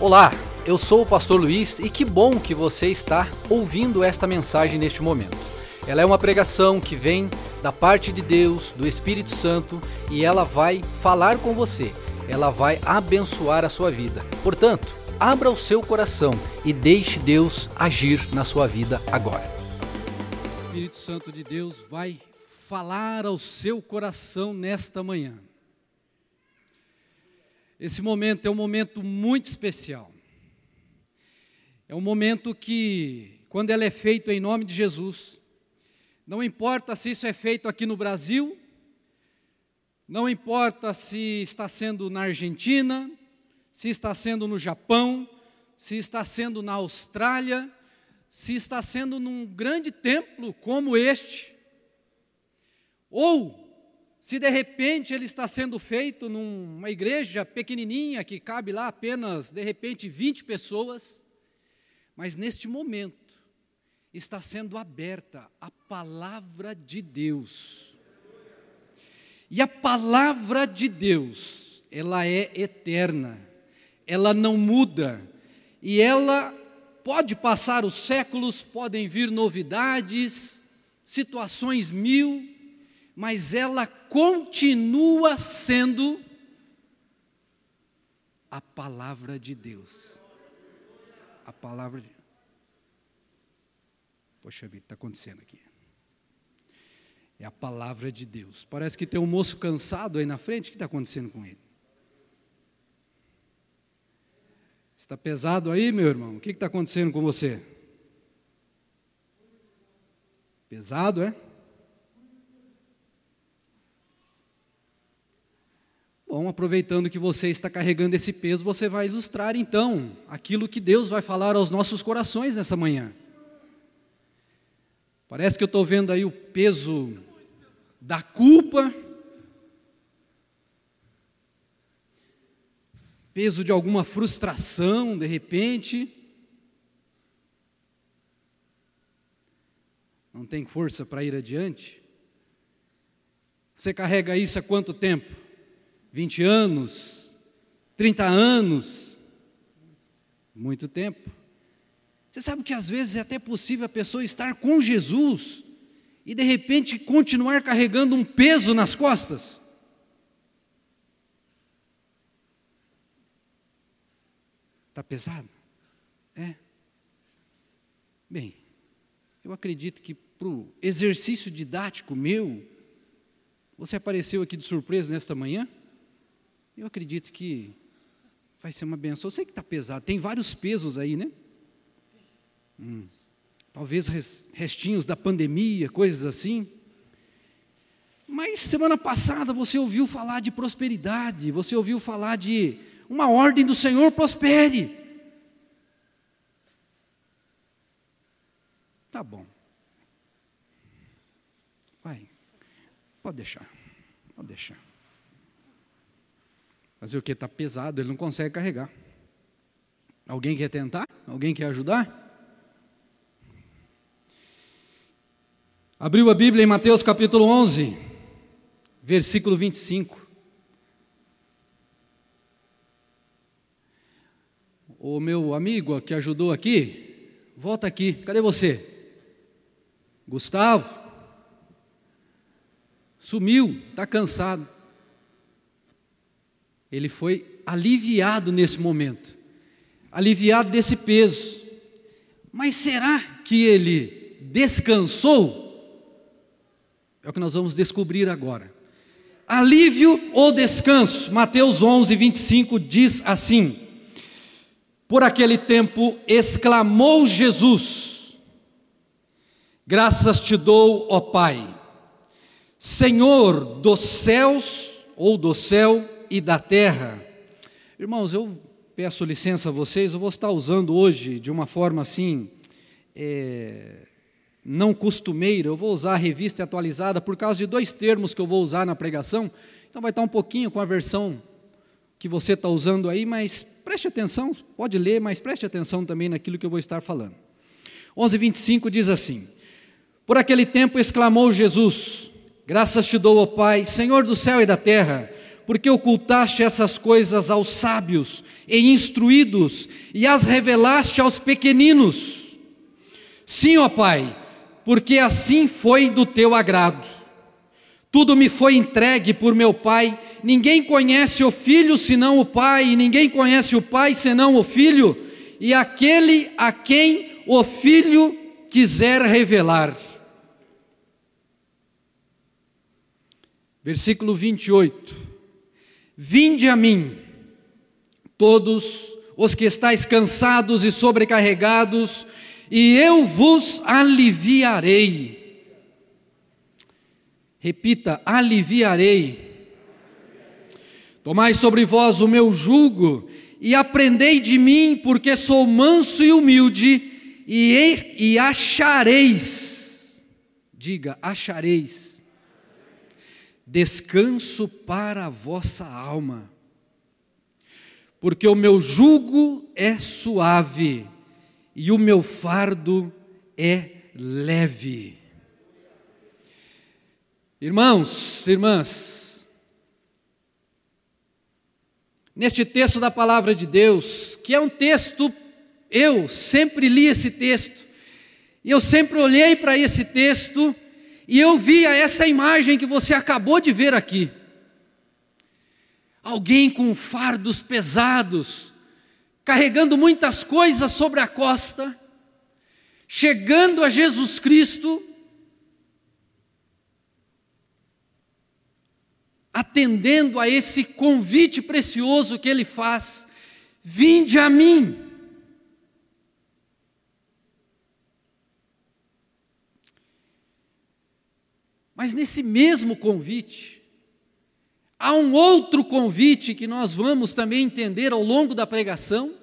Olá, eu sou o pastor Luiz e que bom que você está ouvindo esta mensagem neste momento. Ela é uma pregação que vem da parte de Deus, do Espírito Santo, e ela vai falar com você. Ela vai abençoar a sua vida. Portanto, abra o seu coração e deixe Deus agir na sua vida agora. O Espírito Santo de Deus vai falar ao seu coração nesta manhã. Esse momento é um momento muito especial. É um momento que, quando ele é feito em nome de Jesus, não importa se isso é feito aqui no Brasil, não importa se está sendo na Argentina, se está sendo no Japão, se está sendo na Austrália, se está sendo num grande templo como este, ou se de repente ele está sendo feito numa igreja pequenininha que cabe lá apenas de repente 20 pessoas, mas neste momento está sendo aberta a palavra de Deus. E a palavra de Deus, ela é eterna, ela não muda, e ela pode passar os séculos, podem vir novidades, situações mil, mas ela continua sendo a palavra de Deus. A palavra de Poxa vida, está acontecendo aqui. É a palavra de Deus. Parece que tem um moço cansado aí na frente, o que está acontecendo com ele? Está pesado aí, meu irmão? O que está acontecendo com você? Pesado, é? Bom, aproveitando que você está carregando esse peso, você vai ilustrar então aquilo que Deus vai falar aos nossos corações nessa manhã. Parece que eu estou vendo aí o peso da culpa, peso de alguma frustração, de repente. Não tem força para ir adiante? Você carrega isso há quanto tempo? 20 anos, 30 anos, muito tempo. Você sabe que às vezes é até possível a pessoa estar com Jesus e de repente continuar carregando um peso nas costas? Está pesado? É. Bem, eu acredito que para o exercício didático meu, você apareceu aqui de surpresa nesta manhã? Eu acredito que vai ser uma benção. Eu sei que está pesado, tem vários pesos aí, né? Hum, talvez restinhos da pandemia, coisas assim. Mas semana passada você ouviu falar de prosperidade, você ouviu falar de uma ordem do Senhor prospere. Tá bom. Vai. Pode deixar. Pode deixar. Fazer o que? Está pesado, ele não consegue carregar. Alguém quer tentar? Alguém quer ajudar? Abriu a Bíblia em Mateus capítulo 11, versículo 25. O meu amigo que ajudou aqui, volta aqui, cadê você? Gustavo? Sumiu, está cansado ele foi aliviado nesse momento, aliviado desse peso. Mas será que ele descansou? É o que nós vamos descobrir agora. Alívio ou descanso? Mateus 11, 25 diz assim: Por aquele tempo exclamou Jesus: Graças te dou, ó Pai, Senhor dos céus ou do céu e da terra. Irmãos, eu peço licença a vocês, eu vou estar usando hoje de uma forma assim, é, não costumeira, eu vou usar a revista atualizada por causa de dois termos que eu vou usar na pregação, então vai estar um pouquinho com a versão que você está usando aí, mas preste atenção, pode ler, mas preste atenção também naquilo que eu vou estar falando. 11:25 diz assim: Por aquele tempo exclamou Jesus: Graças te dou, ó Pai, Senhor do céu e da terra, porque ocultaste essas coisas aos sábios e instruídos e as revelaste aos pequeninos. Sim, ó Pai, porque assim foi do teu agrado. Tudo me foi entregue por meu Pai. Ninguém conhece o Filho senão o Pai, e ninguém conhece o Pai senão o Filho, e aquele a quem o Filho quiser revelar. Versículo 28. Vinde a mim, todos os que estáis cansados e sobrecarregados, e eu vos aliviarei. Repita: aliviarei. Tomai sobre vós o meu jugo e aprendei de mim, porque sou manso e humilde, e, e achareis, diga, achareis descanso para a vossa alma, porque o meu jugo é suave e o meu fardo é leve. Irmãos, irmãs, neste texto da palavra de Deus, que é um texto, eu sempre li esse texto, e eu sempre olhei para esse texto, e eu via essa imagem que você acabou de ver aqui. Alguém com fardos pesados, carregando muitas coisas sobre a costa, chegando a Jesus Cristo, atendendo a esse convite precioso que ele faz: vinde a mim. Mas nesse mesmo convite, há um outro convite que nós vamos também entender ao longo da pregação,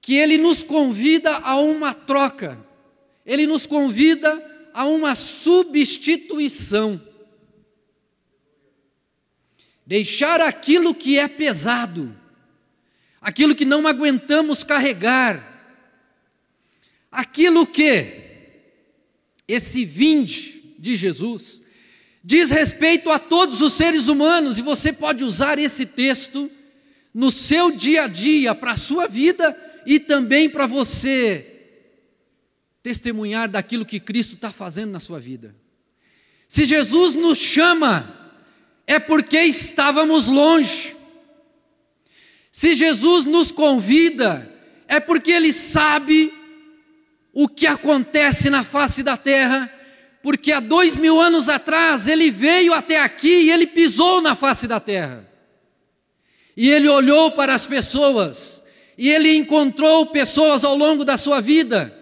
que ele nos convida a uma troca, ele nos convida a uma substituição. Deixar aquilo que é pesado, aquilo que não aguentamos carregar, aquilo que esse vinde de Jesus diz respeito a todos os seres humanos e você pode usar esse texto no seu dia a dia, para a sua vida e também para você testemunhar daquilo que Cristo está fazendo na sua vida. Se Jesus nos chama, é porque estávamos longe. Se Jesus nos convida, é porque Ele sabe o que acontece na face da terra, porque há dois mil anos atrás ele veio até aqui e ele pisou na face da terra. E ele olhou para as pessoas, e ele encontrou pessoas ao longo da sua vida,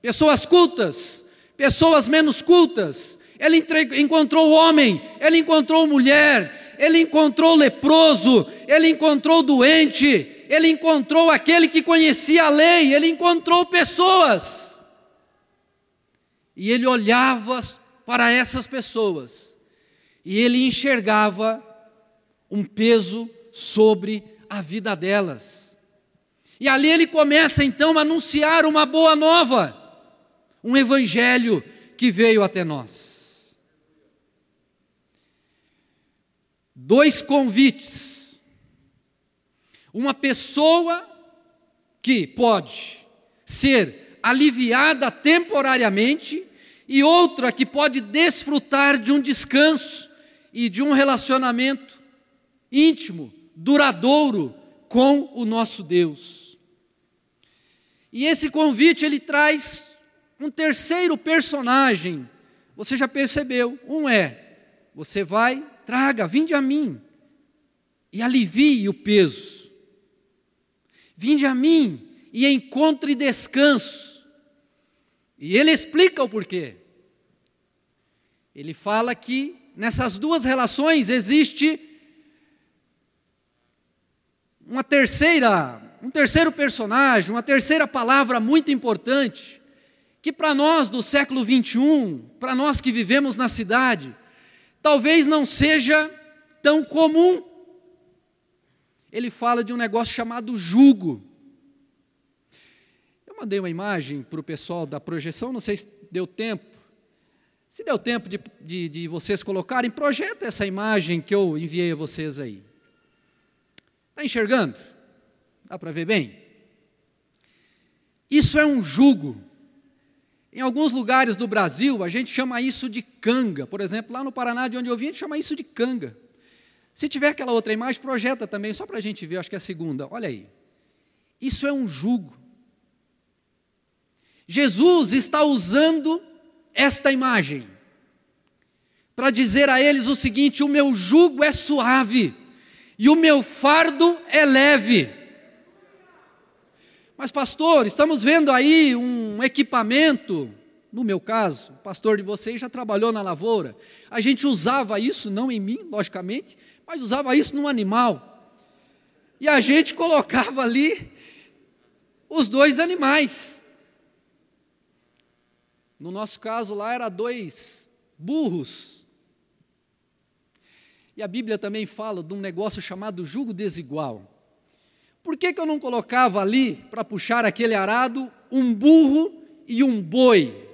pessoas cultas, pessoas menos cultas. Ele encontrou homem, ele encontrou mulher, ele encontrou leproso, ele encontrou doente, ele encontrou aquele que conhecia a lei, ele encontrou pessoas. E ele olhava para essas pessoas e ele enxergava um peso sobre a vida delas. E ali ele começa então a anunciar uma boa nova, um evangelho que veio até nós. Dois convites uma pessoa que pode ser aliviada temporariamente e outra que pode desfrutar de um descanso e de um relacionamento íntimo, duradouro com o nosso Deus. E esse convite ele traz um terceiro personagem. Você já percebeu? Um é: você vai, traga, vinde a mim e alivie o peso Vinde a mim e encontre descanso. E ele explica o porquê. Ele fala que nessas duas relações existe uma terceira, um terceiro personagem, uma terceira palavra muito importante, que para nós do século 21, para nós que vivemos na cidade, talvez não seja tão comum ele fala de um negócio chamado jugo. Eu mandei uma imagem para o pessoal da projeção, não sei se deu tempo. Se deu tempo de, de, de vocês colocarem, projeta essa imagem que eu enviei a vocês aí. Está enxergando? Dá para ver bem? Isso é um jugo. Em alguns lugares do Brasil, a gente chama isso de canga. Por exemplo, lá no Paraná, de onde eu vim, a gente chama isso de canga. Se tiver aquela outra imagem, projeta também, só para a gente ver, acho que é a segunda. Olha aí. Isso é um jugo. Jesus está usando esta imagem para dizer a eles o seguinte: o meu jugo é suave e o meu fardo é leve. Mas, pastor, estamos vendo aí um equipamento, no meu caso, o pastor de vocês já trabalhou na lavoura. A gente usava isso, não em mim, logicamente, mas usava isso num animal. E a gente colocava ali os dois animais. No nosso caso lá era dois burros. E a Bíblia também fala de um negócio chamado jugo desigual. Por que, que eu não colocava ali, para puxar aquele arado, um burro e um boi?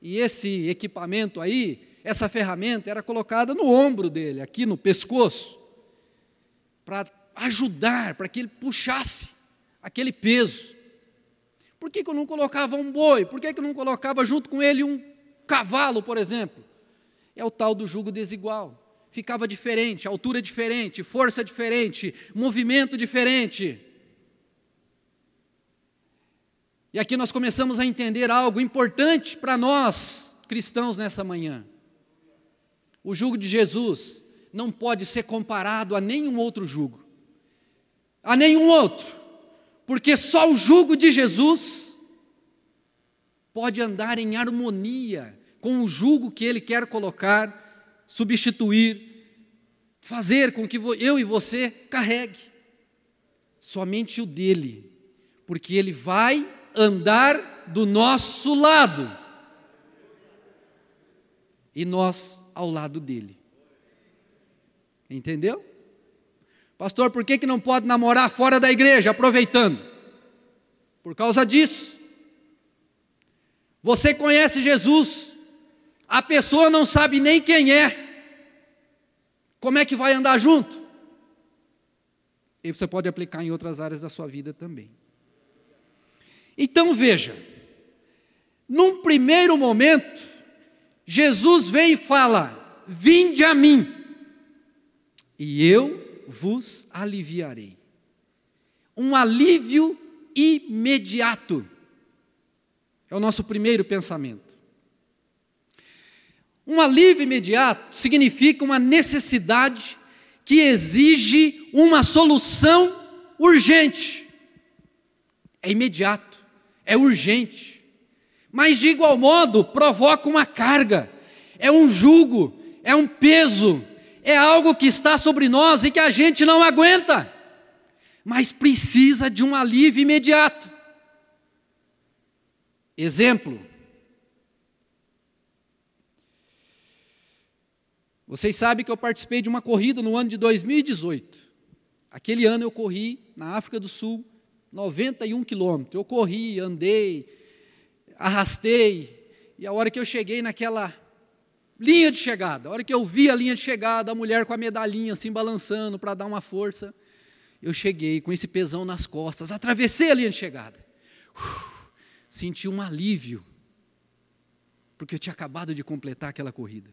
E esse equipamento aí, essa ferramenta, era colocada no ombro dele, aqui no pescoço, para ajudar, para que ele puxasse aquele peso. Por que, que eu não colocava um boi? Por que, que eu não colocava junto com ele um cavalo, por exemplo? É o tal do jugo desigual ficava diferente, altura diferente, força diferente, movimento diferente. E aqui nós começamos a entender algo importante para nós, cristãos, nessa manhã. O jugo de Jesus não pode ser comparado a nenhum outro jugo, a nenhum outro, porque só o jugo de Jesus pode andar em harmonia com o jugo que ele quer colocar substituir, fazer com que eu e você carregue. Somente o dele, porque ele vai andar do nosso lado e nós ao lado dele. Entendeu? Pastor, por que, que não pode namorar fora da igreja, aproveitando? Por causa disso. Você conhece Jesus, a pessoa não sabe nem quem é, como é que vai andar junto? E você pode aplicar em outras áreas da sua vida também. Então veja, num primeiro momento, Jesus vem e fala: Vinde a mim, e eu vos aliviarei. Um alívio imediato. É o nosso primeiro pensamento. Um alívio imediato significa uma necessidade que exige uma solução urgente. É imediato, é urgente. Mas de igual modo provoca uma carga, é um jugo, é um peso, é algo que está sobre nós e que a gente não aguenta, mas precisa de um alívio imediato. Exemplo, Vocês sabem que eu participei de uma corrida no ano de 2018. Aquele ano eu corri na África do Sul 91 quilômetros. Eu corri, andei, arrastei, e a hora que eu cheguei naquela linha de chegada, a hora que eu vi a linha de chegada, a mulher com a medalhinha assim balançando para dar uma força, eu cheguei com esse pesão nas costas, atravessei a linha de chegada. Uf, senti um alívio, porque eu tinha acabado de completar aquela corrida.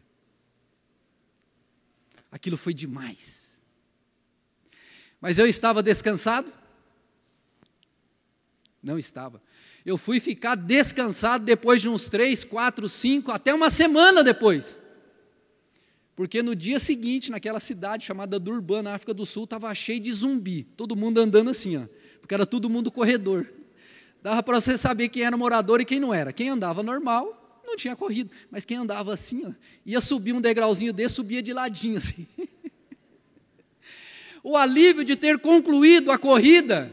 Aquilo foi demais. Mas eu estava descansado? Não estava. Eu fui ficar descansado depois de uns três, quatro, cinco, até uma semana depois. Porque no dia seguinte, naquela cidade chamada Durban, na África do Sul, estava cheio de zumbi. Todo mundo andando assim, ó, porque era todo mundo corredor. Dava para você saber quem era morador e quem não era. Quem andava normal não tinha corrido, mas quem andava assim, ó, ia subir um degrauzinho desse, subia de ladinho assim. o alívio de ter concluído a corrida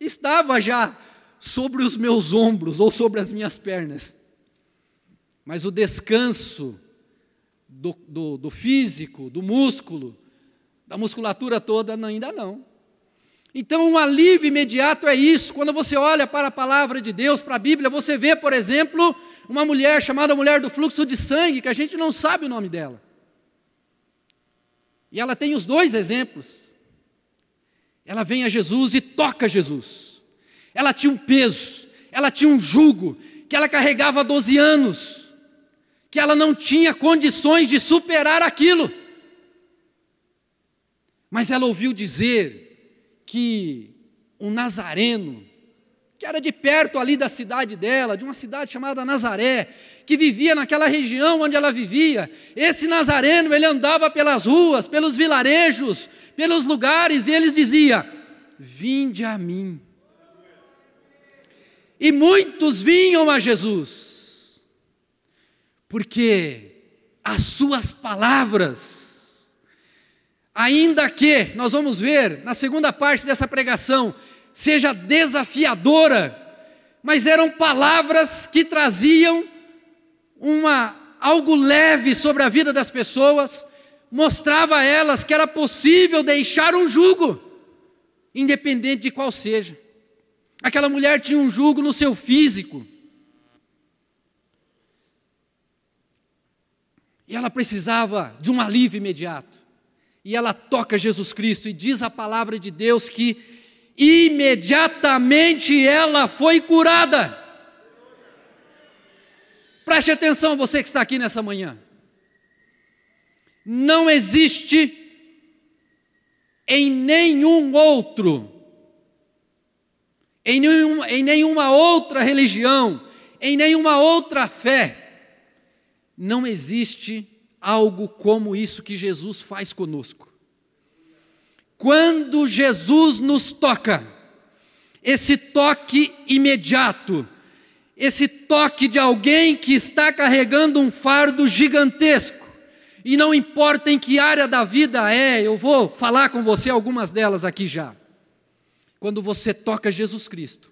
estava já sobre os meus ombros ou sobre as minhas pernas. Mas o descanso do, do, do físico, do músculo, da musculatura toda, ainda não. Então, um alívio imediato é isso. Quando você olha para a palavra de Deus, para a Bíblia, você vê, por exemplo, uma mulher chamada mulher do fluxo de sangue, que a gente não sabe o nome dela. E ela tem os dois exemplos. Ela vem a Jesus e toca Jesus. Ela tinha um peso, ela tinha um jugo, que ela carregava há 12 anos, que ela não tinha condições de superar aquilo. Mas ela ouviu dizer que um nazareno, que era de perto ali da cidade dela, de uma cidade chamada Nazaré, que vivia naquela região onde ela vivia. Esse nazareno, ele andava pelas ruas, pelos vilarejos, pelos lugares, e eles dizia: Vinde a mim. E muitos vinham a Jesus, porque as suas palavras, ainda que, nós vamos ver na segunda parte dessa pregação, seja desafiadora, mas eram palavras que traziam uma algo leve sobre a vida das pessoas, mostrava a elas que era possível deixar um jugo, independente de qual seja. Aquela mulher tinha um jugo no seu físico. E ela precisava de um alívio imediato. E ela toca Jesus Cristo e diz a palavra de Deus que imediatamente ela foi curada. Preste atenção, você que está aqui nessa manhã. Não existe em nenhum outro, em, nenhum, em nenhuma outra religião, em nenhuma outra fé, não existe algo como isso que Jesus faz conosco. Quando Jesus nos toca, esse toque imediato, esse toque de alguém que está carregando um fardo gigantesco. E não importa em que área da vida é, eu vou falar com você algumas delas aqui já. Quando você toca Jesus Cristo,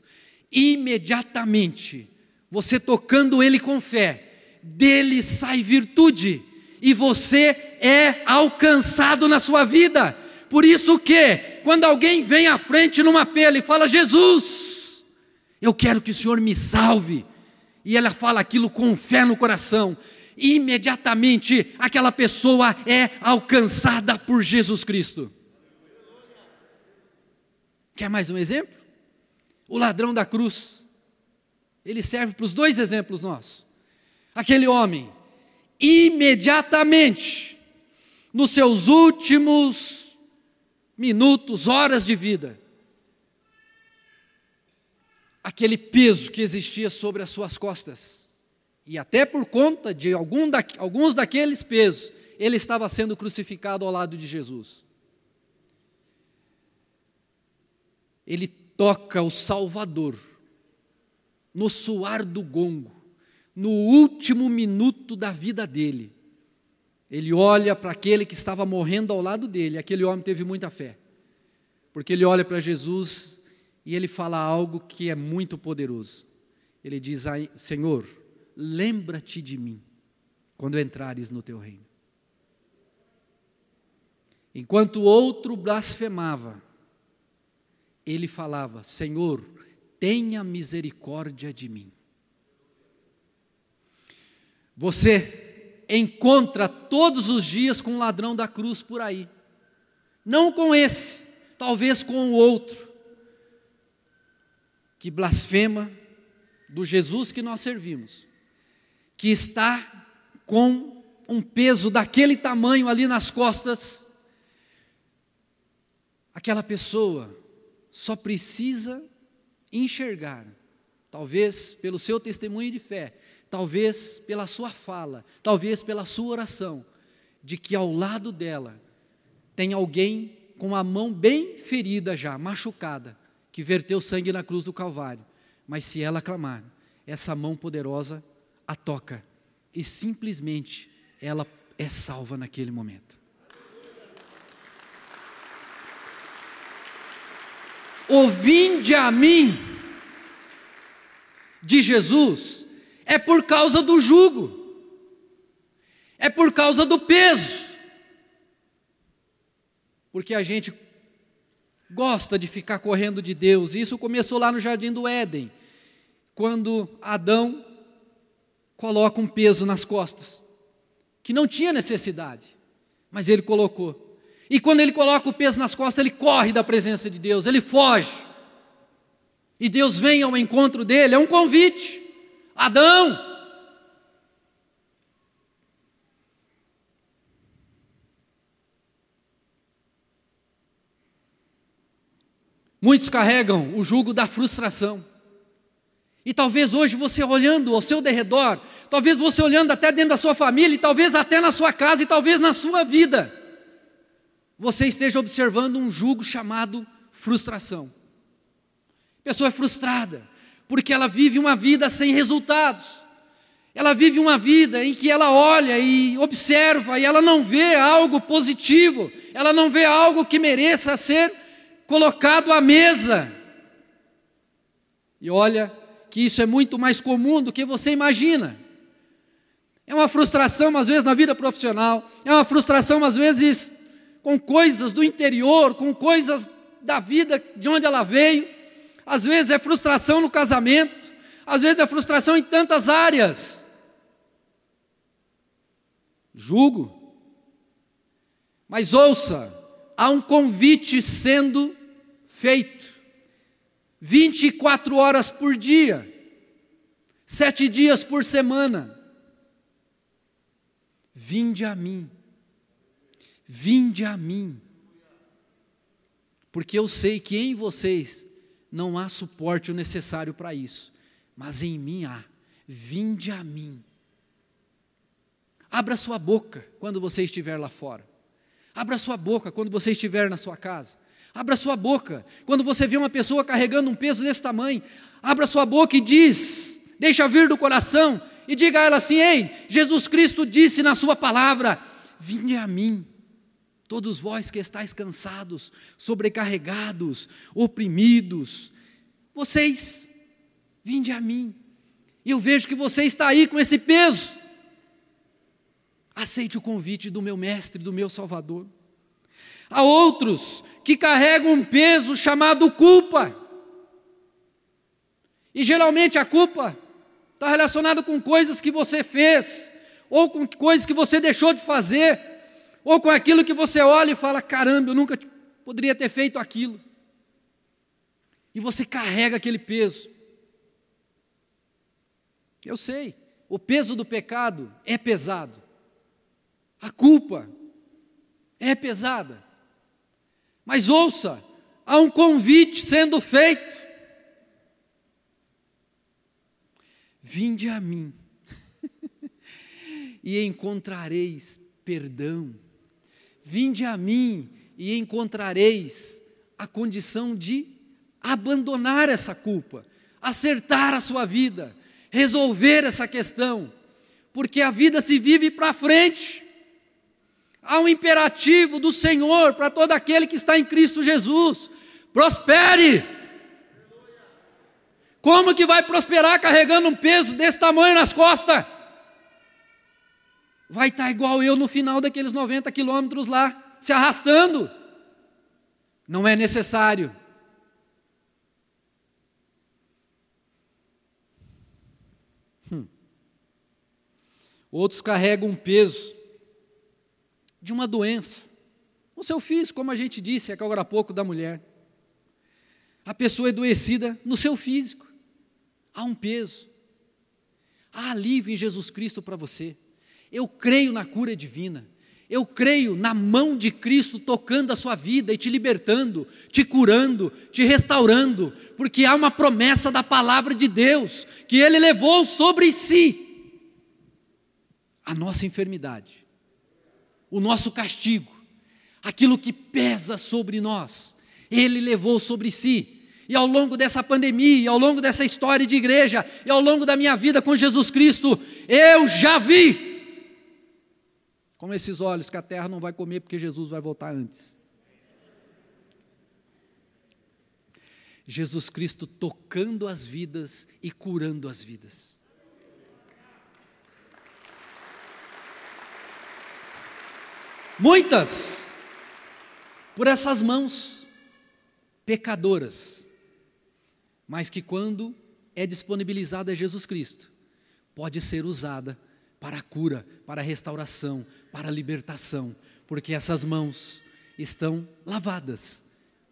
imediatamente, você tocando Ele com fé, dele sai virtude, e você é alcançado na sua vida. Por isso que, quando alguém vem à frente numa pele e fala, Jesus, eu quero que o Senhor me salve. E ela fala aquilo com fé no coração. Imediatamente aquela pessoa é alcançada por Jesus Cristo. Quer mais um exemplo? O ladrão da cruz. Ele serve para os dois exemplos nossos. Aquele homem, imediatamente, nos seus últimos minutos, horas de vida, aquele peso que existia sobre as suas costas. E até por conta de algum da, alguns daqueles pesos, ele estava sendo crucificado ao lado de Jesus. Ele toca o Salvador no suar do gongo, no último minuto da vida dele. Ele olha para aquele que estava morrendo ao lado dele, aquele homem teve muita fé, porque ele olha para Jesus e ele fala algo que é muito poderoso. Ele diz: Senhor, lembra-te de mim quando entrares no teu reino. Enquanto o outro blasfemava, ele falava: Senhor, tenha misericórdia de mim. Você encontra todos os dias com um ladrão da cruz por aí. Não com esse, talvez com o outro que blasfema do Jesus que nós servimos, que está com um peso daquele tamanho ali nas costas, aquela pessoa só precisa enxergar, talvez pelo seu testemunho de fé, talvez pela sua fala, talvez pela sua oração, de que ao lado dela tem alguém com a mão bem ferida já, machucada, que verteu sangue na cruz do Calvário. Mas se ela clamar, essa mão poderosa a toca e simplesmente ela é salva naquele momento. Ouvinde a mim de Jesus é por causa do jugo, é por causa do peso, porque a gente gosta de ficar correndo de Deus. E isso começou lá no jardim do Éden, quando Adão coloca um peso nas costas, que não tinha necessidade, mas ele colocou. E quando ele coloca o peso nas costas, ele corre da presença de Deus, ele foge. E Deus vem ao encontro dele, é um convite. Adão, Muitos carregam o jugo da frustração. E talvez hoje você olhando ao seu derredor, talvez você olhando até dentro da sua família, e talvez até na sua casa, e talvez na sua vida, você esteja observando um jugo chamado frustração. A pessoa é frustrada, porque ela vive uma vida sem resultados. Ela vive uma vida em que ela olha e observa e ela não vê algo positivo, ela não vê algo que mereça ser colocado à mesa. E olha que isso é muito mais comum do que você imagina. É uma frustração, às vezes, na vida profissional, é uma frustração, às vezes, com coisas do interior, com coisas da vida de onde ela veio, às vezes é frustração no casamento, às vezes é frustração em tantas áreas. Julgo. Mas ouça, há um convite sendo feito. 24 horas por dia, sete dias por semana. Vinde a mim, vinde a mim, porque eu sei que em vocês não há suporte o necessário para isso, mas em mim há. Vinde a mim. Abra sua boca quando você estiver lá fora. Abra sua boca quando você estiver na sua casa. Abra sua boca. Quando você vê uma pessoa carregando um peso desse tamanho, abra sua boca e diz, deixa vir do coração e diga a ela assim: Ei, Jesus Cristo disse na Sua palavra: Vinde a mim, todos vós que estáis cansados, sobrecarregados, oprimidos, vocês, vinde a mim. Eu vejo que você está aí com esse peso. Aceite o convite do meu Mestre, do meu Salvador. Há outros que carregam um peso chamado culpa. E geralmente a culpa está relacionada com coisas que você fez, ou com coisas que você deixou de fazer, ou com aquilo que você olha e fala: caramba, eu nunca poderia ter feito aquilo. E você carrega aquele peso. Eu sei, o peso do pecado é pesado, a culpa é pesada. Mas ouça, há um convite sendo feito. Vinde a mim, e encontrareis perdão. Vinde a mim, e encontrareis a condição de abandonar essa culpa, acertar a sua vida, resolver essa questão, porque a vida se vive para frente. Há um imperativo do Senhor para todo aquele que está em Cristo Jesus: prospere. Como que vai prosperar carregando um peso desse tamanho nas costas? Vai estar igual eu no final daqueles 90 quilômetros lá, se arrastando. Não é necessário. Hum. Outros carregam um peso de uma doença. O seu físico, como a gente disse agora há pouco da mulher. A pessoa adoecida no seu físico. Há um peso. Há alívio em Jesus Cristo para você. Eu creio na cura divina. Eu creio na mão de Cristo tocando a sua vida e te libertando, te curando, te restaurando, porque há uma promessa da palavra de Deus que Ele levou sobre si a nossa enfermidade o nosso castigo, aquilo que pesa sobre nós, Ele levou sobre si. E ao longo dessa pandemia, ao longo dessa história de igreja, e ao longo da minha vida com Jesus Cristo, eu já vi, com esses olhos, que a terra não vai comer porque Jesus vai voltar antes. Jesus Cristo tocando as vidas e curando as vidas. Muitas por essas mãos pecadoras, mas que quando é disponibilizada a Jesus Cristo, pode ser usada para a cura, para a restauração, para a libertação, porque essas mãos estão lavadas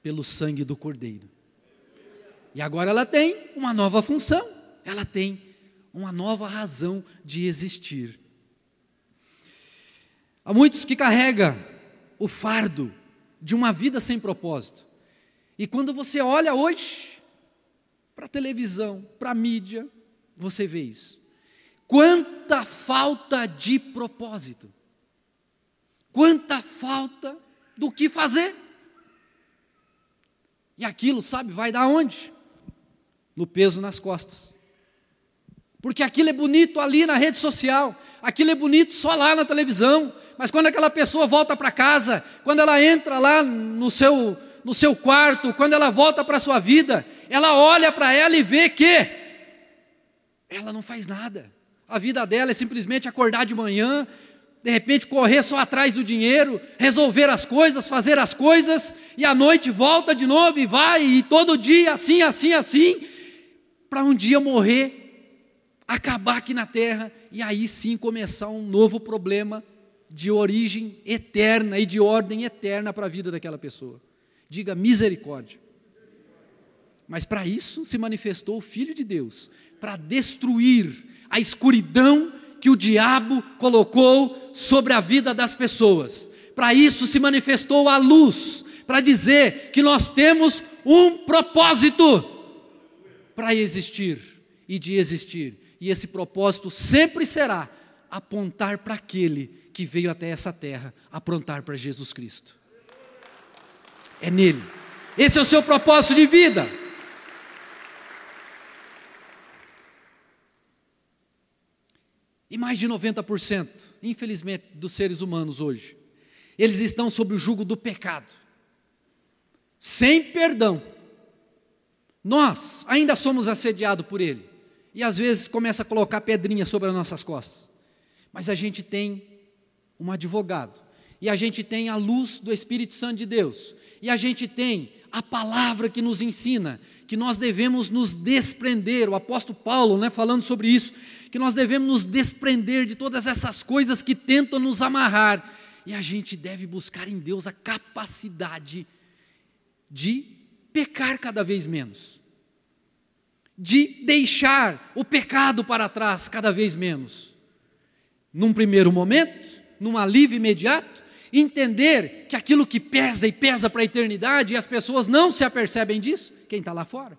pelo sangue do Cordeiro. E agora ela tem uma nova função, ela tem uma nova razão de existir. Há muitos que carregam o fardo de uma vida sem propósito. E quando você olha hoje para a televisão, para a mídia, você vê isso. Quanta falta de propósito. Quanta falta do que fazer. E aquilo, sabe, vai dar onde? No peso nas costas. Porque aquilo é bonito ali na rede social, aquilo é bonito só lá na televisão, mas quando aquela pessoa volta para casa, quando ela entra lá no seu, no seu quarto, quando ela volta para a sua vida, ela olha para ela e vê que ela não faz nada. A vida dela é simplesmente acordar de manhã, de repente correr só atrás do dinheiro, resolver as coisas, fazer as coisas, e à noite volta de novo e vai, e todo dia assim, assim, assim, para um dia morrer, acabar aqui na terra, e aí sim começar um novo problema de origem eterna e de ordem eterna para a vida daquela pessoa. Diga misericórdia. Mas para isso se manifestou o Filho de Deus, para destruir a escuridão que o diabo colocou sobre a vida das pessoas. Para isso se manifestou a luz, para dizer que nós temos um propósito para existir e de existir. E esse propósito sempre será apontar para aquele que veio até essa terra, aprontar para Jesus Cristo. É nele. Esse é o seu propósito de vida. E mais de 90%, infelizmente, dos seres humanos hoje, eles estão sob o jugo do pecado, sem perdão. Nós ainda somos assediados por ele, e às vezes começa a colocar pedrinha sobre as nossas costas, mas a gente tem um advogado, e a gente tem a luz do Espírito Santo de Deus, e a gente tem a palavra que nos ensina que nós devemos nos desprender, o apóstolo Paulo, né, falando sobre isso, que nós devemos nos desprender de todas essas coisas que tentam nos amarrar, e a gente deve buscar em Deus a capacidade de pecar cada vez menos, de deixar o pecado para trás cada vez menos. Num primeiro momento, num alívio imediato, entender que aquilo que pesa e pesa para a eternidade e as pessoas não se apercebem disso, quem está lá fora.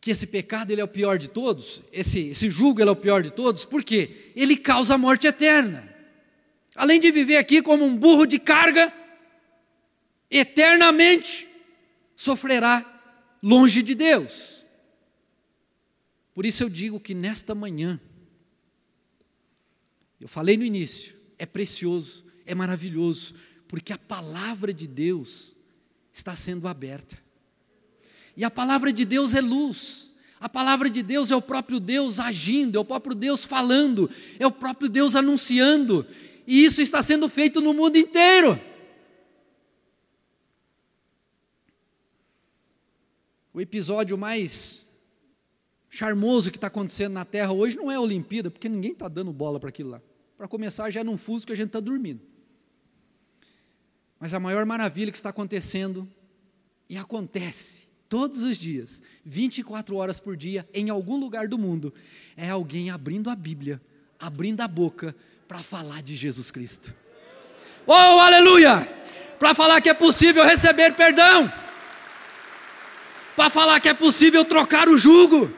Que esse pecado ele é o pior de todos, esse, esse julgo ele é o pior de todos, porque ele causa a morte eterna. Além de viver aqui como um burro de carga, eternamente sofrerá longe de Deus. Por isso eu digo que nesta manhã, eu falei no início, é precioso, é maravilhoso, porque a palavra de Deus está sendo aberta. E a palavra de Deus é luz. A palavra de Deus é o próprio Deus agindo, é o próprio Deus falando, é o próprio Deus anunciando. E isso está sendo feito no mundo inteiro. O episódio mais charmoso que está acontecendo na Terra hoje não é a Olimpíada, porque ninguém está dando bola para aquilo lá. Para começar, já é num fuso que a gente está dormindo. Mas a maior maravilha que está acontecendo, e acontece todos os dias, 24 horas por dia, em algum lugar do mundo, é alguém abrindo a Bíblia, abrindo a boca para falar de Jesus Cristo. Oh, aleluia! Para falar que é possível receber perdão, para falar que é possível trocar o jugo,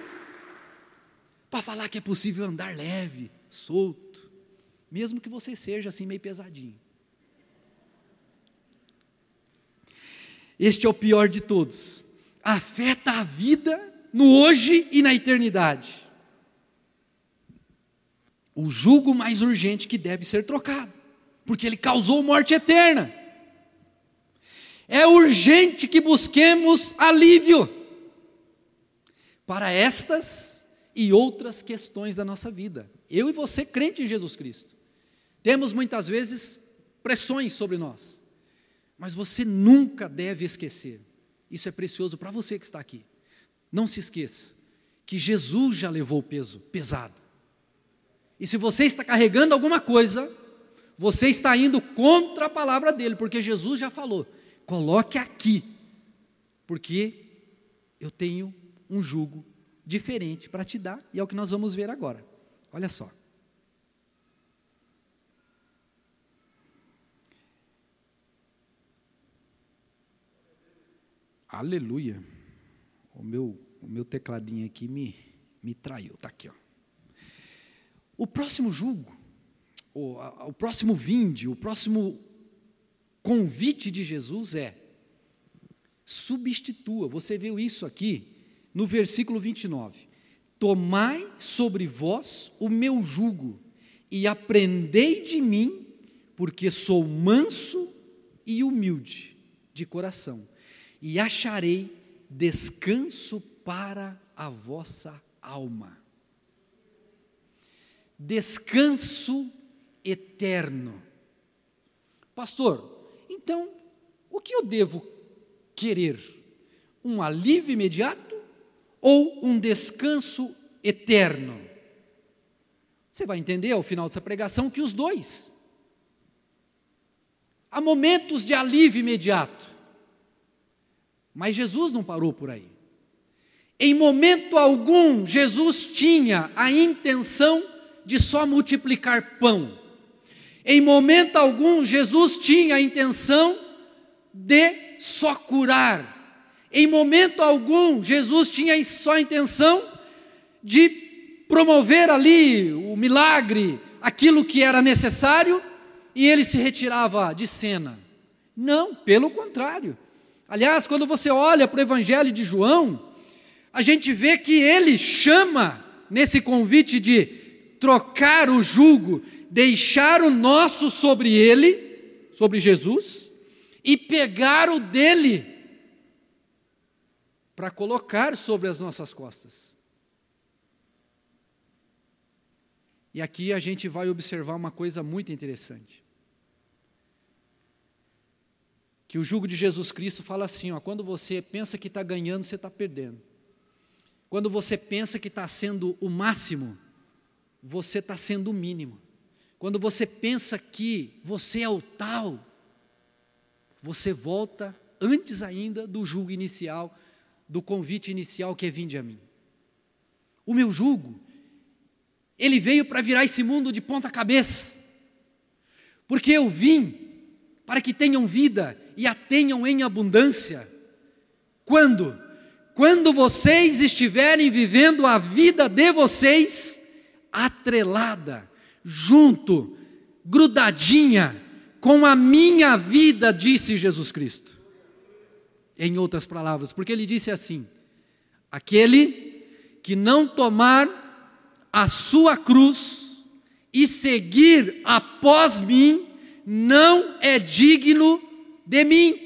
para falar que é possível andar leve, solto mesmo que você seja assim meio pesadinho. Este é o pior de todos. Afeta a vida no hoje e na eternidade. O jugo mais urgente que deve ser trocado, porque ele causou morte eterna. É urgente que busquemos alívio para estas e outras questões da nossa vida. Eu e você, crente em Jesus Cristo. Temos muitas vezes pressões sobre nós. Mas você nunca deve esquecer, isso é precioso para você que está aqui. Não se esqueça que Jesus já levou o peso pesado. E se você está carregando alguma coisa, você está indo contra a palavra dele, porque Jesus já falou: coloque aqui, porque eu tenho um jugo diferente para te dar, e é o que nós vamos ver agora. Olha só. Aleluia. O meu, o meu tecladinho aqui me, me traiu. Está aqui. Ó. O próximo julgo, o, a, o próximo vinde, o próximo convite de Jesus é substitua. Você viu isso aqui no versículo 29. Tomai sobre vós o meu jugo e aprendei de mim, porque sou manso e humilde de coração, e acharei descanso para a vossa alma. Descanso eterno. Pastor, então, o que eu devo querer? Um alívio imediato ou um descanso eterno? Você vai entender ao final dessa pregação que os dois. Há momentos de alívio imediato, mas Jesus não parou por aí. Em momento algum, Jesus tinha a intenção de só multiplicar pão. Em momento algum, Jesus tinha a intenção de só curar. Em momento algum, Jesus tinha só a intenção de promover ali o milagre, aquilo que era necessário, e ele se retirava de cena. Não, pelo contrário. Aliás, quando você olha para o Evangelho de João, a gente vê que ele chama, nesse convite de trocar o jugo, deixar o nosso sobre ele, sobre Jesus, e pegar o dele para colocar sobre as nossas costas. E aqui a gente vai observar uma coisa muito interessante. Que o jugo de Jesus Cristo fala assim: ó, quando você pensa que está ganhando, você está perdendo. Quando você pensa que está sendo o máximo, você está sendo o mínimo. Quando você pensa que você é o tal, você volta antes ainda do julgo inicial, do convite inicial que é vinde a mim. O meu julgo, ele veio para virar esse mundo de ponta cabeça. Porque eu vim para que tenham vida e a tenham em abundância. Quando? Quando vocês estiverem vivendo a vida de vocês atrelada, junto, grudadinha com a minha vida, disse Jesus Cristo. Em outras palavras, porque ele disse assim: aquele que não tomar a sua cruz e seguir após mim, não é digno de mim.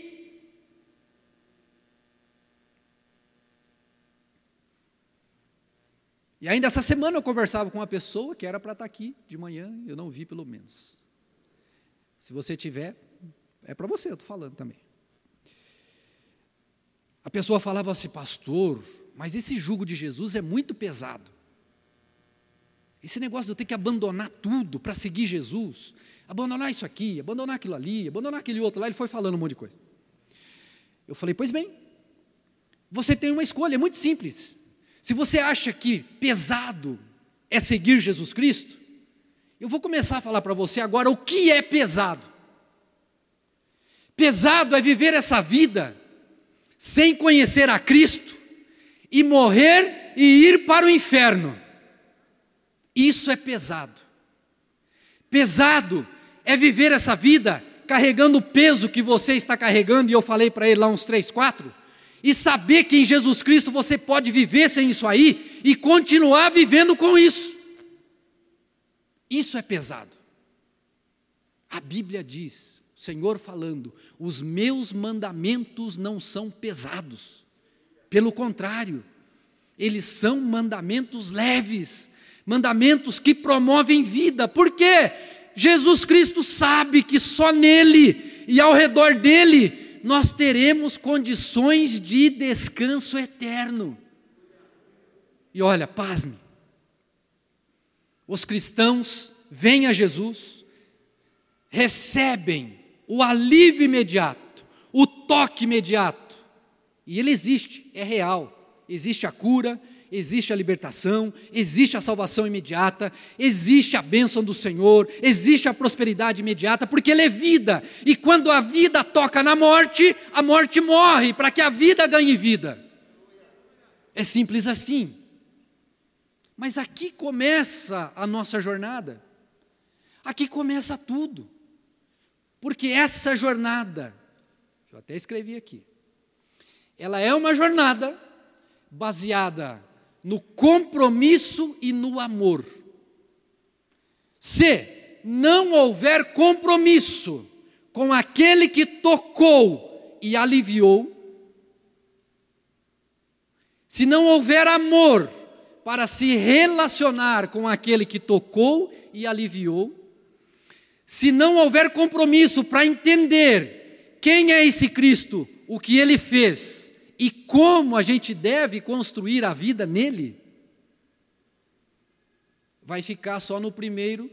E ainda essa semana eu conversava com uma pessoa que era para estar aqui de manhã, eu não vi pelo menos. Se você tiver, é para você, eu estou falando também. A pessoa falava assim, pastor, mas esse jugo de Jesus é muito pesado. Esse negócio de eu ter que abandonar tudo para seguir Jesus, abandonar isso aqui, abandonar aquilo ali, abandonar aquele outro lá, ele foi falando um monte de coisa. Eu falei, pois bem, você tem uma escolha, é muito simples. Se você acha que pesado é seguir Jesus Cristo, eu vou começar a falar para você agora o que é pesado. Pesado é viver essa vida sem conhecer a Cristo e morrer e ir para o inferno. Isso é pesado. Pesado é viver essa vida carregando o peso que você está carregando, e eu falei para ele lá uns três, quatro, e saber que em Jesus Cristo você pode viver sem isso aí e continuar vivendo com isso. Isso é pesado. A Bíblia diz, o Senhor falando, os meus mandamentos não são pesados. Pelo contrário, eles são mandamentos leves, mandamentos que promovem vida. Por quê? Jesus Cristo sabe que só nele e ao redor dele nós teremos condições de descanso eterno. E olha, pasme, os cristãos vêm a Jesus, recebem o alívio imediato, o toque imediato, e ele existe, é real, existe a cura, existe a libertação, existe a salvação imediata, existe a bênção do Senhor, existe a prosperidade imediata, porque Ele é vida, e quando a vida toca na morte, a morte morre, para que a vida ganhe vida. É simples assim. Mas aqui começa a nossa jornada, aqui começa tudo, porque essa jornada, eu até escrevi aqui, ela é uma jornada baseada no compromisso e no amor. Se não houver compromisso com aquele que tocou e aliviou, se não houver amor para se relacionar com aquele que tocou e aliviou, se não houver compromisso para entender quem é esse Cristo, o que ele fez, e como a gente deve construir a vida nele, vai ficar só no primeiro,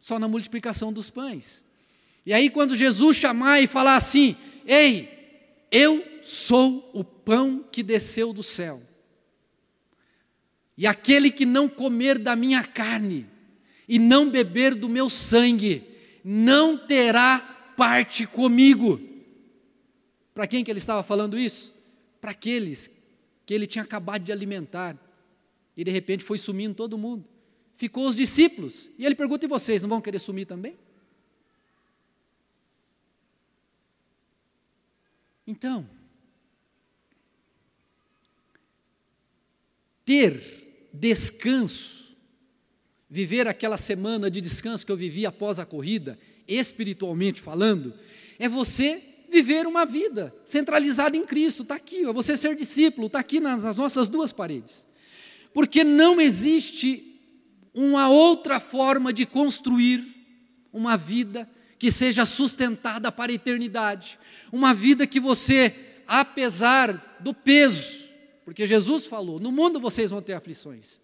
só na multiplicação dos pães. E aí, quando Jesus chamar e falar assim: Ei, eu sou o pão que desceu do céu, e aquele que não comer da minha carne e não beber do meu sangue, não terá parte comigo. Para quem que ele estava falando isso? Para aqueles que ele tinha acabado de alimentar. E de repente foi sumindo todo mundo. Ficou os discípulos. E ele pergunta: e vocês, não vão querer sumir também? Então, ter descanso, viver aquela semana de descanso que eu vivi após a corrida, espiritualmente falando, é você viver uma vida centralizada em Cristo, está aqui, você ser discípulo, está aqui nas, nas nossas duas paredes. Porque não existe uma outra forma de construir uma vida que seja sustentada para a eternidade, uma vida que você, apesar do peso, porque Jesus falou: no mundo vocês vão ter aflições,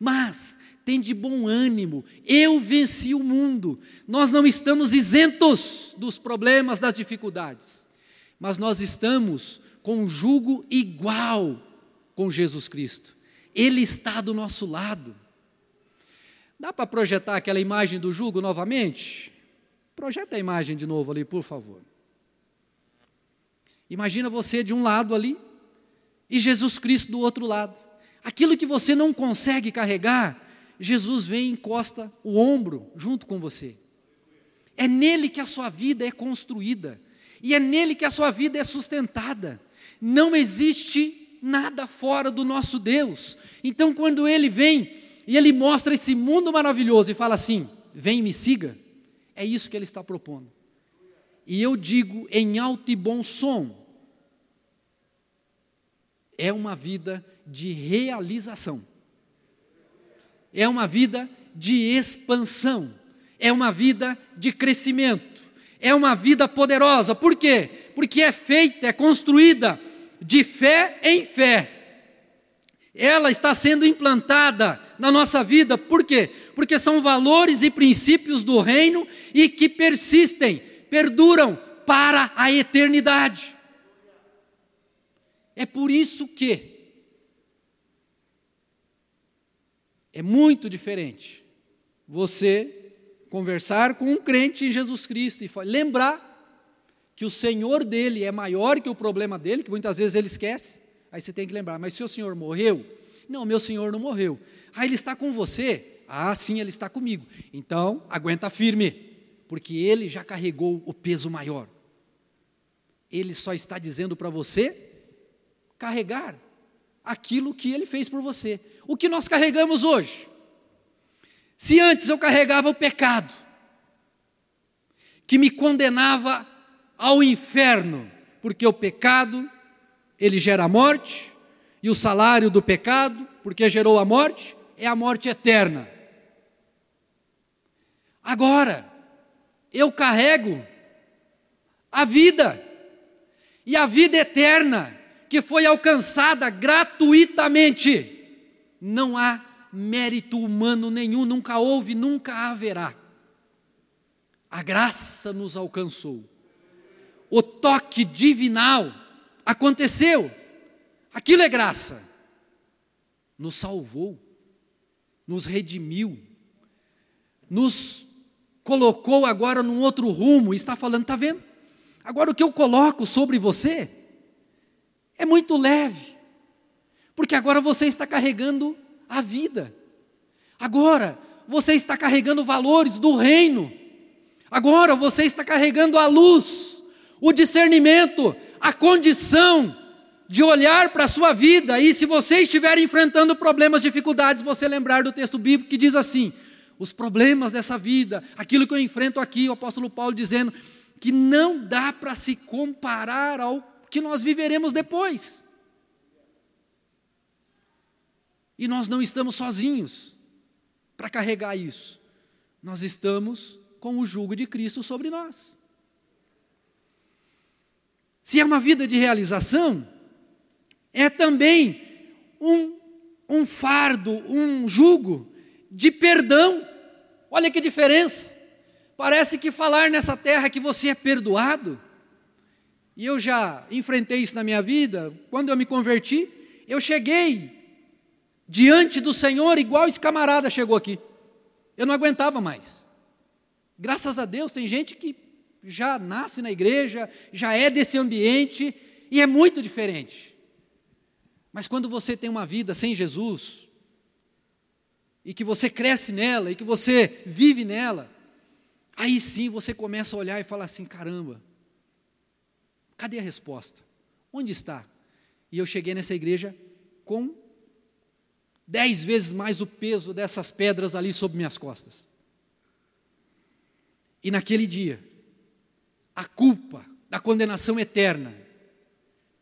mas tem de bom ânimo, eu venci o mundo. Nós não estamos isentos dos problemas, das dificuldades, mas nós estamos com um jugo igual com Jesus Cristo. Ele está do nosso lado. Dá para projetar aquela imagem do jugo novamente? Projeta a imagem de novo ali, por favor. Imagina você de um lado ali e Jesus Cristo do outro lado. Aquilo que você não consegue carregar, Jesus vem e encosta o ombro junto com você. É nele que a sua vida é construída, e é nele que a sua vida é sustentada. Não existe nada fora do nosso Deus. Então, quando ele vem e ele mostra esse mundo maravilhoso e fala assim: vem e me siga, é isso que ele está propondo. E eu digo em alto e bom som: é uma vida de realização é uma vida de expansão, é uma vida de crescimento, é uma vida poderosa. Por quê? Porque é feita, é construída de fé em fé. Ela está sendo implantada na nossa vida, por quê? Porque são valores e princípios do reino e que persistem, perduram para a eternidade. É por isso que É muito diferente você conversar com um crente em Jesus Cristo e lembrar que o Senhor dele é maior que o problema dele, que muitas vezes ele esquece. Aí você tem que lembrar, mas se o Senhor morreu, não, meu Senhor não morreu. Ah, ele está com você? Ah, sim, ele está comigo. Então, aguenta firme, porque ele já carregou o peso maior. Ele só está dizendo para você carregar aquilo que ele fez por você o que nós carregamos hoje. Se antes eu carregava o pecado, que me condenava ao inferno, porque o pecado, ele gera morte, e o salário do pecado, porque gerou a morte, é a morte eterna. Agora, eu carrego a vida. E a vida eterna, que foi alcançada gratuitamente. Não há mérito humano nenhum, nunca houve, nunca haverá. A graça nos alcançou. O toque divinal aconteceu. Aquilo é graça. Nos salvou, nos redimiu, nos colocou agora num outro rumo, está falando, está vendo? Agora o que eu coloco sobre você é muito leve, porque agora você está carregando a vida, agora você está carregando valores do reino, agora você está carregando a luz, o discernimento, a condição de olhar para a sua vida. E se você estiver enfrentando problemas, dificuldades, você lembrar do texto bíblico que diz assim: os problemas dessa vida, aquilo que eu enfrento aqui, o apóstolo Paulo dizendo que não dá para se comparar ao que nós viveremos depois. E nós não estamos sozinhos para carregar isso. Nós estamos com o jugo de Cristo sobre nós. Se é uma vida de realização, é também um, um fardo, um jugo de perdão. Olha que diferença. Parece que falar nessa terra que você é perdoado, e eu já enfrentei isso na minha vida, quando eu me converti, eu cheguei diante do Senhor igual esse camarada chegou aqui. Eu não aguentava mais. Graças a Deus, tem gente que já nasce na igreja, já é desse ambiente, e é muito diferente. Mas quando você tem uma vida sem Jesus, e que você cresce nela, e que você vive nela, aí sim você começa a olhar e falar assim: caramba, cadê a resposta? Onde está? E eu cheguei nessa igreja com dez vezes mais o peso dessas pedras ali sobre minhas costas. E naquele dia, a culpa da condenação eterna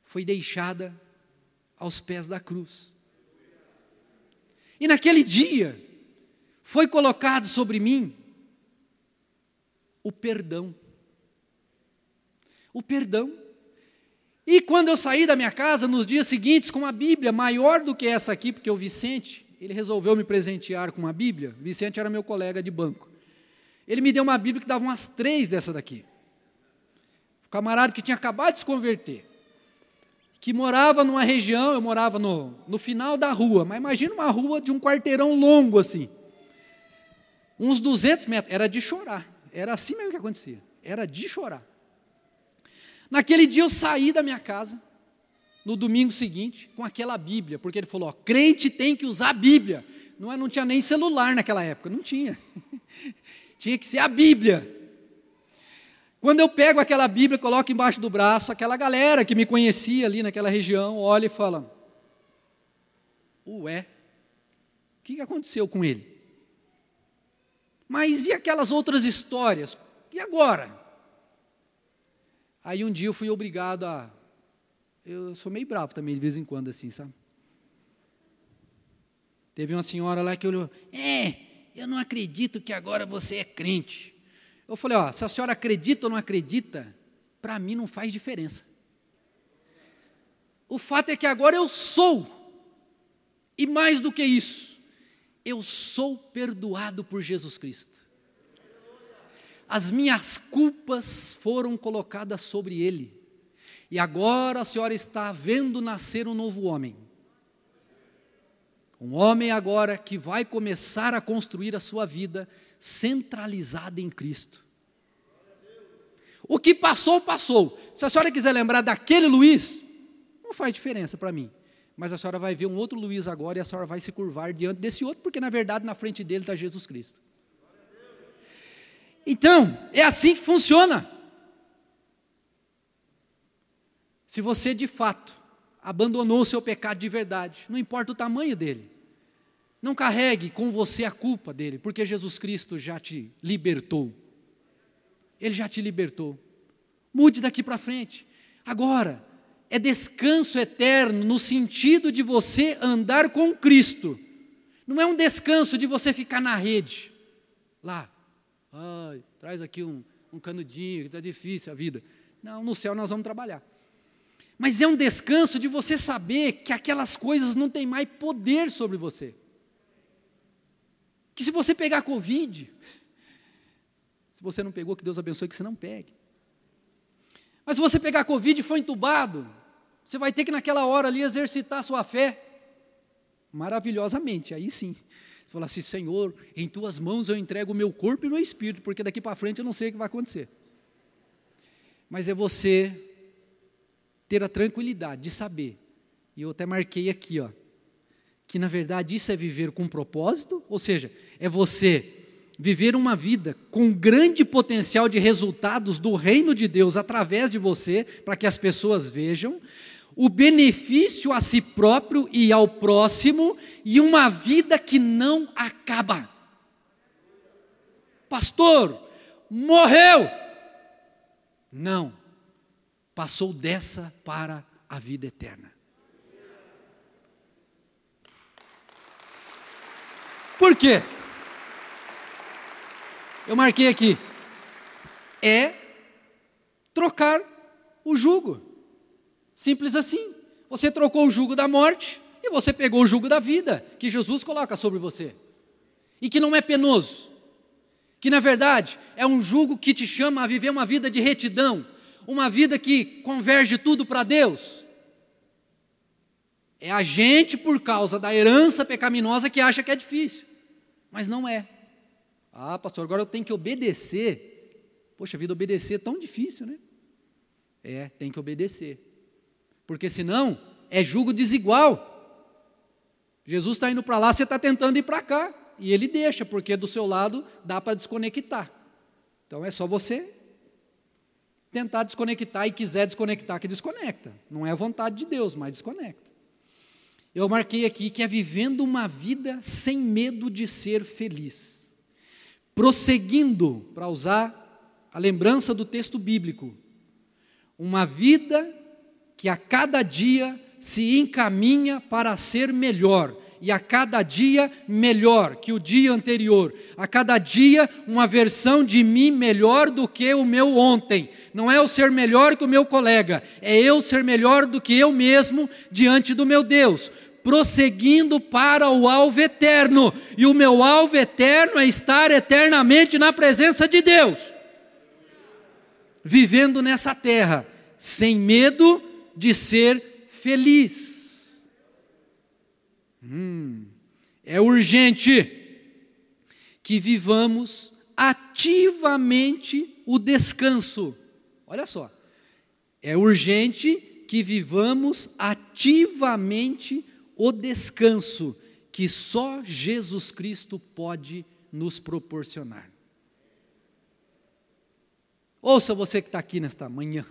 foi deixada aos pés da cruz. E naquele dia, foi colocado sobre mim o perdão. O perdão. E quando eu saí da minha casa, nos dias seguintes, com uma Bíblia maior do que essa aqui, porque o Vicente, ele resolveu me presentear com uma Bíblia. Vicente era meu colega de banco. Ele me deu uma Bíblia que dava umas três dessa daqui. O camarada que tinha acabado de se converter que morava numa região, eu morava no, no final da rua, mas imagina uma rua de um quarteirão longo assim. Uns 200 metros, era de chorar. Era assim mesmo que acontecia, era de chorar. Naquele dia eu saí da minha casa, no domingo seguinte, com aquela Bíblia, porque ele falou: ó, crente tem que usar a Bíblia. Não, é, não tinha nem celular naquela época, não tinha. tinha que ser a Bíblia. Quando eu pego aquela Bíblia, coloco embaixo do braço, aquela galera que me conhecia ali naquela região, olha e fala: Ué, o que aconteceu com ele? Mas e aquelas outras histórias? E agora? Aí um dia eu fui obrigado a. Eu sou meio bravo também, de vez em quando, assim, sabe? Teve uma senhora lá que olhou: É, eu não acredito que agora você é crente. Eu falei, ó, se a senhora acredita ou não acredita, para mim não faz diferença. O fato é que agora eu sou, e mais do que isso, eu sou perdoado por Jesus Cristo. As minhas culpas foram colocadas sobre Ele, e agora a senhora está vendo nascer um novo homem. Um homem agora que vai começar a construir a sua vida centralizada em Cristo. O que passou, passou. Se a senhora quiser lembrar daquele Luiz, não faz diferença para mim. Mas a senhora vai ver um outro Luiz agora e a senhora vai se curvar diante desse outro, porque na verdade na frente dele está Jesus Cristo. Então, é assim que funciona. Se você de fato abandonou o seu pecado de verdade, não importa o tamanho dele, não carregue com você a culpa dele, porque Jesus Cristo já te libertou. Ele já te libertou. Mude daqui para frente. Agora, é descanso eterno no sentido de você andar com Cristo. Não é um descanso de você ficar na rede, lá. Ai, traz aqui um, um canudinho, está difícil a vida. Não, no céu nós vamos trabalhar. Mas é um descanso de você saber que aquelas coisas não têm mais poder sobre você. Que se você pegar Covid, se você não pegou, que Deus abençoe que você não pegue. Mas se você pegar Covid e for entubado, você vai ter que naquela hora ali exercitar sua fé maravilhosamente, aí sim. Falar assim, Senhor, em tuas mãos eu entrego o meu corpo e o meu espírito, porque daqui para frente eu não sei o que vai acontecer. Mas é você ter a tranquilidade de saber, e eu até marquei aqui, ó, que na verdade isso é viver com propósito, ou seja, é você viver uma vida com grande potencial de resultados do reino de Deus através de você, para que as pessoas vejam, o benefício a si próprio e ao próximo e uma vida que não acaba. Pastor, morreu. Não, passou dessa para a vida eterna. Por quê? Eu marquei aqui. É trocar o jugo. Simples assim. Você trocou o jugo da morte e você pegou o jugo da vida que Jesus coloca sobre você. E que não é penoso. Que na verdade é um jugo que te chama a viver uma vida de retidão, uma vida que converge tudo para Deus. É a gente, por causa da herança pecaminosa, que acha que é difícil, mas não é. Ah, pastor, agora eu tenho que obedecer. Poxa vida, obedecer é tão difícil, né? É, tem que obedecer porque senão é julgo desigual. Jesus está indo para lá, você está tentando ir para cá, e ele deixa, porque do seu lado dá para desconectar. Então é só você tentar desconectar e quiser desconectar, que desconecta. Não é a vontade de Deus, mas desconecta. Eu marquei aqui que é vivendo uma vida sem medo de ser feliz. Prosseguindo, para usar a lembrança do texto bíblico, uma vida que a cada dia se encaminha para ser melhor, e a cada dia melhor que o dia anterior, a cada dia uma versão de mim melhor do que o meu ontem. Não é eu ser melhor que o meu colega, é eu ser melhor do que eu mesmo diante do meu Deus. Prosseguindo para o alvo eterno, e o meu alvo eterno é estar eternamente na presença de Deus, vivendo nessa terra, sem medo, de ser feliz. Hum, é urgente que vivamos ativamente o descanso. Olha só, é urgente que vivamos ativamente o descanso que só Jesus Cristo pode nos proporcionar. Ouça você que está aqui nesta manhã.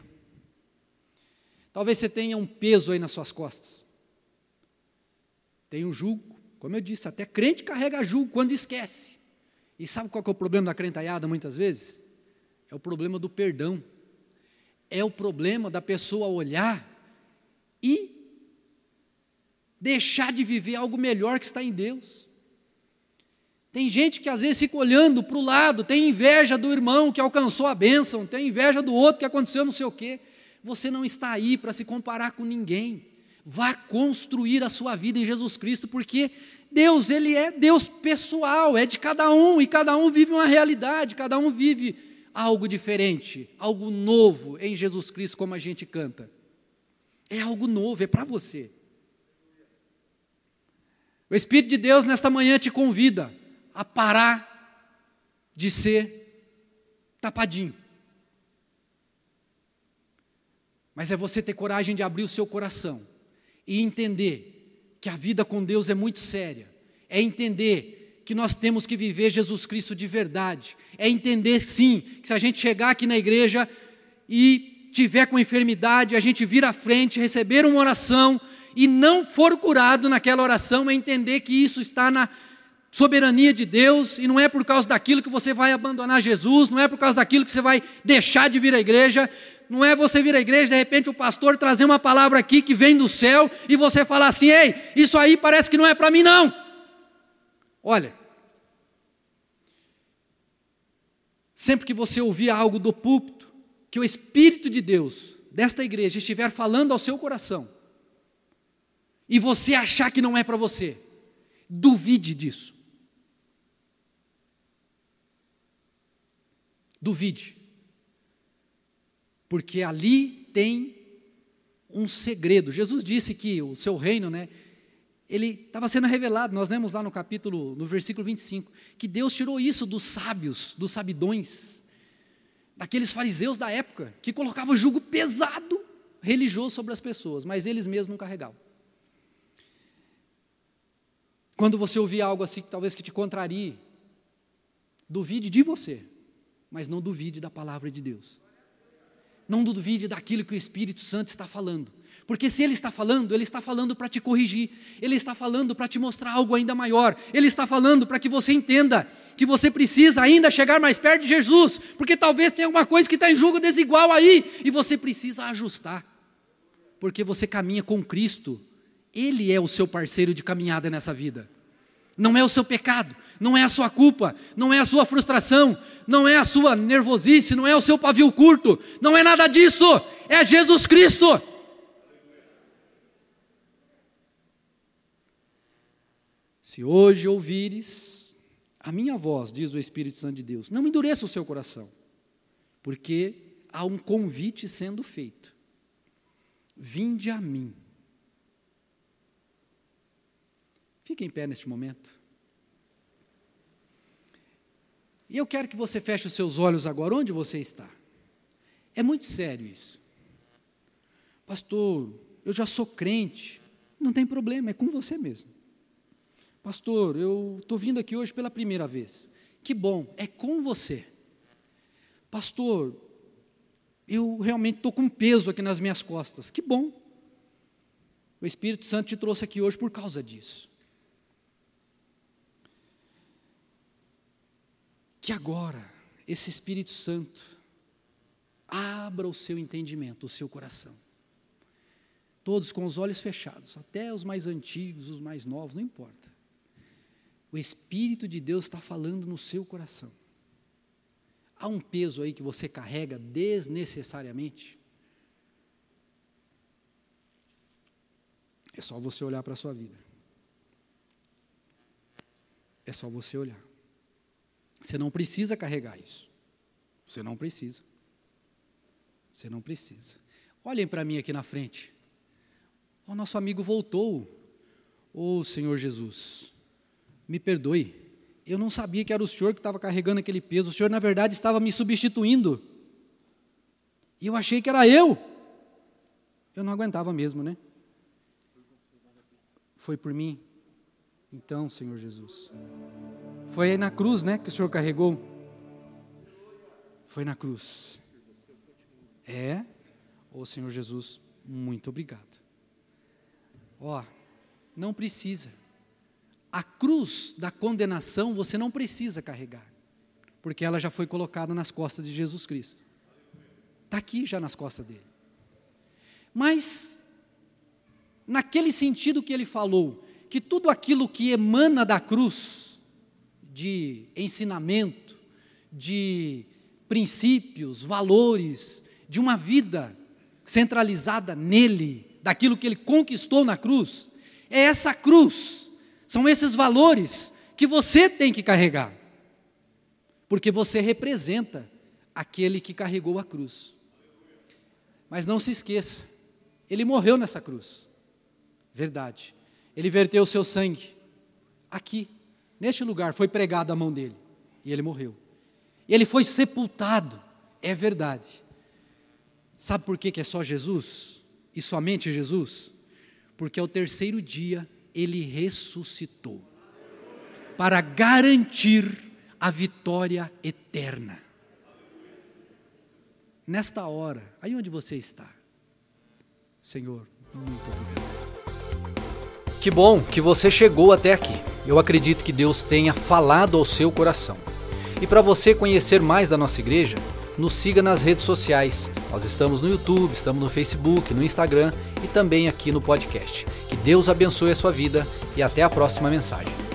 Talvez você tenha um peso aí nas suas costas. Tem um jugo, como eu disse, até crente carrega jugo quando esquece. E sabe qual é o problema da crentalhada muitas vezes? É o problema do perdão. É o problema da pessoa olhar e deixar de viver algo melhor que está em Deus. Tem gente que às vezes fica olhando para o lado, tem inveja do irmão que alcançou a bênção, tem inveja do outro que aconteceu não sei o quê. Você não está aí para se comparar com ninguém. Vá construir a sua vida em Jesus Cristo, porque Deus, Ele é Deus pessoal, é de cada um, e cada um vive uma realidade, cada um vive algo diferente, algo novo em Jesus Cristo, como a gente canta. É algo novo, é para você. O Espírito de Deus nesta manhã te convida a parar de ser tapadinho. Mas é você ter coragem de abrir o seu coração e entender que a vida com Deus é muito séria. É entender que nós temos que viver Jesus Cristo de verdade. É entender, sim, que se a gente chegar aqui na igreja e tiver com enfermidade, a gente vir à frente, receber uma oração e não for curado naquela oração, é entender que isso está na soberania de Deus e não é por causa daquilo que você vai abandonar Jesus, não é por causa daquilo que você vai deixar de vir à igreja, não é você vir à igreja, de repente o pastor trazer uma palavra aqui que vem do céu e você falar assim: ei, isso aí parece que não é para mim, não. Olha, sempre que você ouvir algo do púlpito, que o Espírito de Deus desta igreja estiver falando ao seu coração e você achar que não é para você, duvide disso. Duvide. Porque ali tem um segredo. Jesus disse que o seu reino, né, ele estava sendo revelado. Nós lemos lá no capítulo, no versículo 25, que Deus tirou isso dos sábios, dos sabidões, daqueles fariseus da época, que colocavam jugo pesado religioso sobre as pessoas, mas eles mesmos não carregavam. Quando você ouvir algo assim, talvez que te contrarie, duvide de você, mas não duvide da palavra de Deus. Não duvide daquilo que o Espírito Santo está falando. Porque se ele está falando, ele está falando para te corrigir, ele está falando para te mostrar algo ainda maior, ele está falando para que você entenda que você precisa ainda chegar mais perto de Jesus, porque talvez tenha alguma coisa que está em julgo desigual aí, e você precisa ajustar, porque você caminha com Cristo, Ele é o seu parceiro de caminhada nessa vida não é o seu pecado, não é a sua culpa, não é a sua frustração, não é a sua nervosice, não é o seu pavio curto, não é nada disso, é Jesus Cristo. Se hoje ouvires a minha voz, diz o Espírito Santo de Deus, não endureça o seu coração, porque há um convite sendo feito. Vinde a mim. Fique em pé neste momento. E eu quero que você feche os seus olhos agora, onde você está. É muito sério isso. Pastor, eu já sou crente. Não tem problema, é com você mesmo. Pastor, eu estou vindo aqui hoje pela primeira vez. Que bom, é com você. Pastor, eu realmente estou com peso aqui nas minhas costas. Que bom. O Espírito Santo te trouxe aqui hoje por causa disso. Que agora esse Espírito Santo abra o seu entendimento, o seu coração. Todos com os olhos fechados, até os mais antigos, os mais novos, não importa. O Espírito de Deus está falando no seu coração. Há um peso aí que você carrega desnecessariamente? É só você olhar para a sua vida. É só você olhar. Você não precisa carregar isso. Você não precisa. Você não precisa. Olhem para mim aqui na frente. O nosso amigo voltou. Ô oh, Senhor Jesus, me perdoe. Eu não sabia que era o Senhor que estava carregando aquele peso. O Senhor, na verdade, estava me substituindo. E eu achei que era eu. Eu não aguentava mesmo, né? Foi por mim. Então, Senhor Jesus. Foi aí na cruz, né, que o Senhor carregou? Foi na cruz. É, ô Senhor Jesus, muito obrigado. Ó, não precisa. A cruz da condenação você não precisa carregar, porque ela já foi colocada nas costas de Jesus Cristo. Está aqui já nas costas dele. Mas, naquele sentido que ele falou, que tudo aquilo que emana da cruz, de ensinamento, de princípios, valores, de uma vida centralizada nele, daquilo que ele conquistou na cruz. É essa cruz, são esses valores que você tem que carregar, porque você representa aquele que carregou a cruz. Mas não se esqueça, ele morreu nessa cruz, verdade. Ele verteu o seu sangue aqui, Neste lugar foi pregado a mão dele e ele morreu. Ele foi sepultado, é verdade. Sabe por que, que é só Jesus? E somente Jesus? Porque ao terceiro dia ele ressuscitou para garantir a vitória eterna. Nesta hora, aí onde você está, Senhor, muito obrigado. Que bom que você chegou até aqui. Eu acredito que Deus tenha falado ao seu coração. E para você conhecer mais da nossa igreja, nos siga nas redes sociais. Nós estamos no YouTube, estamos no Facebook, no Instagram e também aqui no podcast. Que Deus abençoe a sua vida e até a próxima mensagem.